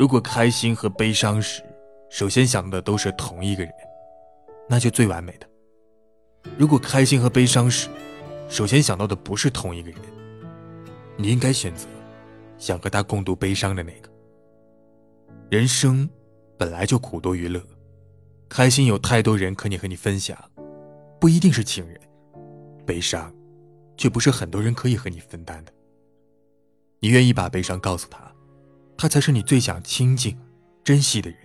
如果开心和悲伤时，首先想的都是同一个人，那就最完美的。如果开心和悲伤时，首先想到的不是同一个人，你应该选择想和他共度悲伤的那个。人生本来就苦多于乐，开心有太多人可以和你分享，不一定是情人；悲伤，却不是很多人可以和你分担的。你愿意把悲伤告诉他？他才是你最想亲近、珍惜的人。